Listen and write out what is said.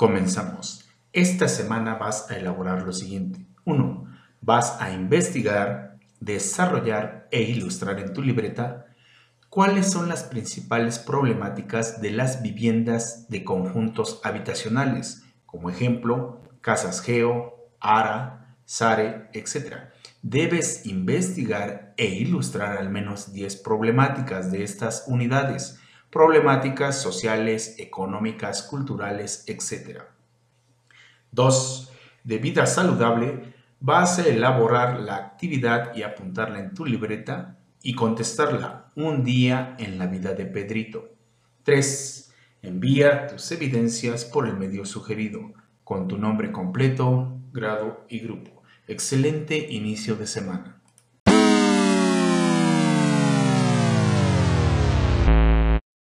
Comenzamos. Esta semana vas a elaborar lo siguiente. 1. Vas a investigar, desarrollar e ilustrar en tu libreta cuáles son las principales problemáticas de las viviendas de conjuntos habitacionales, como ejemplo, casas Geo, ARA, SARE, etc. Debes investigar e ilustrar al menos 10 problemáticas de estas unidades, problemáticas sociales, económicas, culturales, etc. 2. De vida saludable, vas a elaborar la actividad y apuntarla en tu libreta y contestarla un día en la vida de Pedrito. 3. Envía tus evidencias por el medio sugerido, con tu nombre completo, grado y grupo. Excelente inicio de semana.